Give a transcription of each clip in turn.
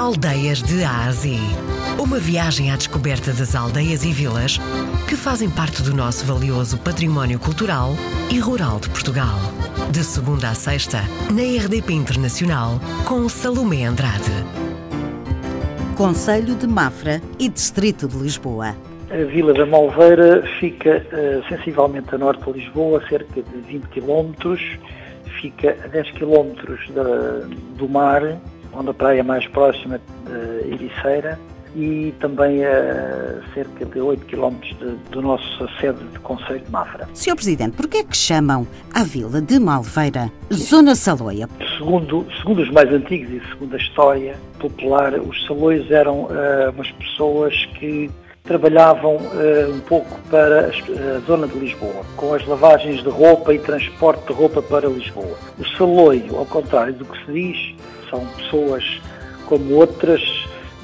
Aldeias de Ásia. Uma viagem à descoberta das aldeias e vilas que fazem parte do nosso valioso património cultural e rural de Portugal. De segunda a sexta, na RDP Internacional, com Salomé Andrade. Conselho de Mafra e Distrito de Lisboa. A Vila da Malveira fica uh, sensivelmente a norte de Lisboa, cerca de 20 km, fica a 10 km do mar, onde a praia mais próxima de Ericeira, e também a cerca de 8 km de, do nosso sede de Conselho de Mafra. Sr. Presidente, porquê é que chamam a Vila de Malveira Zona Saloia? Segundo, segundo os mais antigos e segundo a história popular, os salões eram uh, umas pessoas que trabalhavam uh, um pouco para a zona de Lisboa, com as lavagens de roupa e transporte de roupa para Lisboa. O saloio, ao contrário do que se diz, são pessoas como outras,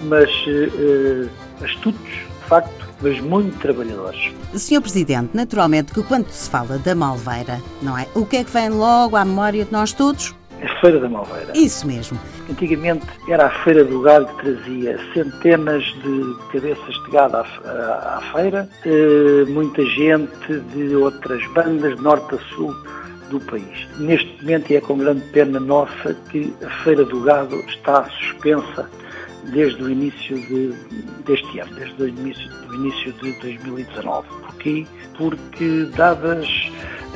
mas uh, astutos, de facto, mas muito trabalhadores. Senhor Presidente, naturalmente que quando se fala da Malveira, não é? O que é que vem logo à memória de nós todos? A Feira da Malveira. Isso mesmo. Antigamente era a Feira do Gado que trazia centenas de cabeças de gado à, à, à feira, uh, muita gente de outras bandas, de norte a sul, do país. Neste momento, e é com grande pena nossa, que a Feira do Gado está suspensa desde o início de, deste ano, desde o início, do início de 2019. Porquê? Porque, dadas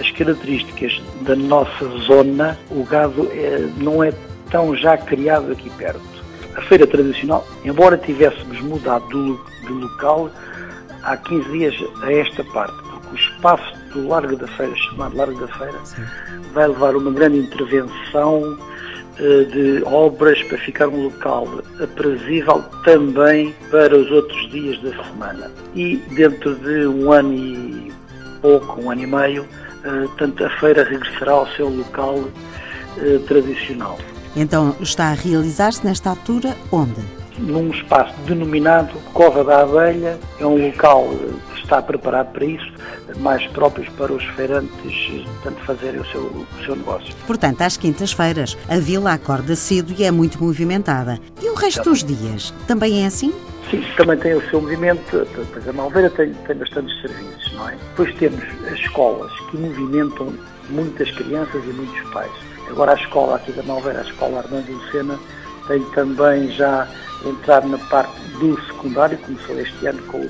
as características da nossa zona, o gado é, não é tão já criado aqui perto. A feira tradicional, embora tivéssemos mudado de, local há 15 dias a esta parte, porque o espaço do Largo da Feira, chamado Largo da Feira, Sim. vai levar uma grande intervenção uh, de obras para ficar um local aprazível também para os outros dias da semana. E dentro de um ano e pouco, um ano e meio, uh, tanto a feira regressará ao seu local uh, tradicional. Então está a realizar-se nesta altura onde? Num espaço denominado Cova da Abelha, é um local que está preparado para isso, mais próprios para os feirantes tanto fazerem o seu, o seu negócio. Portanto, às quintas-feiras, a vila acorda cedo e é muito movimentada. E o resto dos dias, também é assim? Sim, também tem o seu movimento, pois a Malveira tem, tem bastantes serviços, não é? Depois temos as escolas que movimentam muitas crianças e muitos pais. Agora a escola aqui da Malveira, a escola Armando Lucena, tem também já entrado na parte do secundário, começou este ano com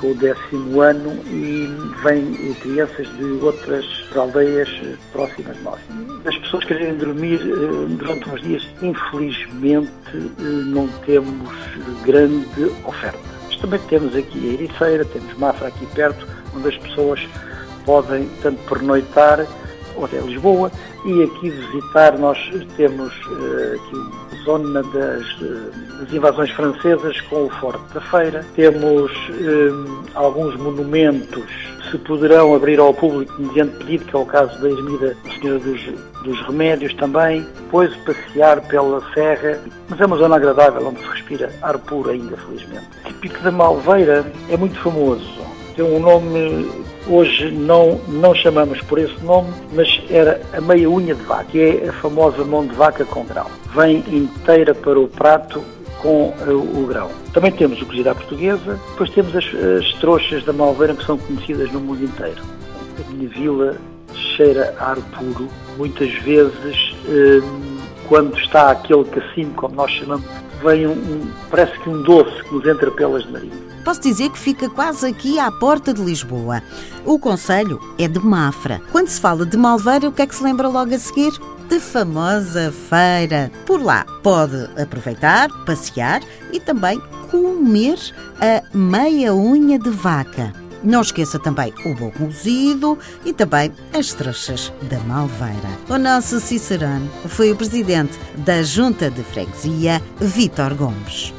com o décimo ano e vêm crianças de outras aldeias próximas de nós. As pessoas querem dormir eh, durante uns dias, infelizmente eh, não temos grande oferta. Mas também temos aqui a Ericeira, temos Mafra aqui perto, onde as pessoas podem tanto pernoitar ou até Lisboa e aqui visitar nós temos uh, aqui a zona das, uh, das, invasões francesas com o Forte da Feira. Temos uh, alguns monumentos que se poderão abrir ao público mediante pedido, que é o caso da Esmida Senhora dos, dos Remédios também. Depois passear pela Serra, mas é uma zona agradável onde se respira ar puro ainda, felizmente. O Pico da Malveira é muito famoso. Um nome Hoje não, não chamamos por esse nome, mas era a meia unha de vaca, que é a famosa mão de vaca com grão. Vem inteira para o prato com o, o grão. Também temos o cozido à portuguesa, depois temos as, as trouxas da Malveira que são conhecidas no mundo inteiro. A minha vila cheira a ar puro, muitas vezes hum, quando está aquele cassino, como nós chamamos, vem um, um, parece que um doce que nos entra pelas narinas. Posso dizer que fica quase aqui à porta de Lisboa. O conselho é de Mafra. Quando se fala de Malveira, o que é que se lembra logo a seguir? De famosa feira. Por lá pode aproveitar, passear e também comer a meia unha de vaca. Não esqueça também o bom cozido e também as trouxas da Malveira. O nosso Cicerone foi o presidente da Junta de Freguesia, Vítor Gomes.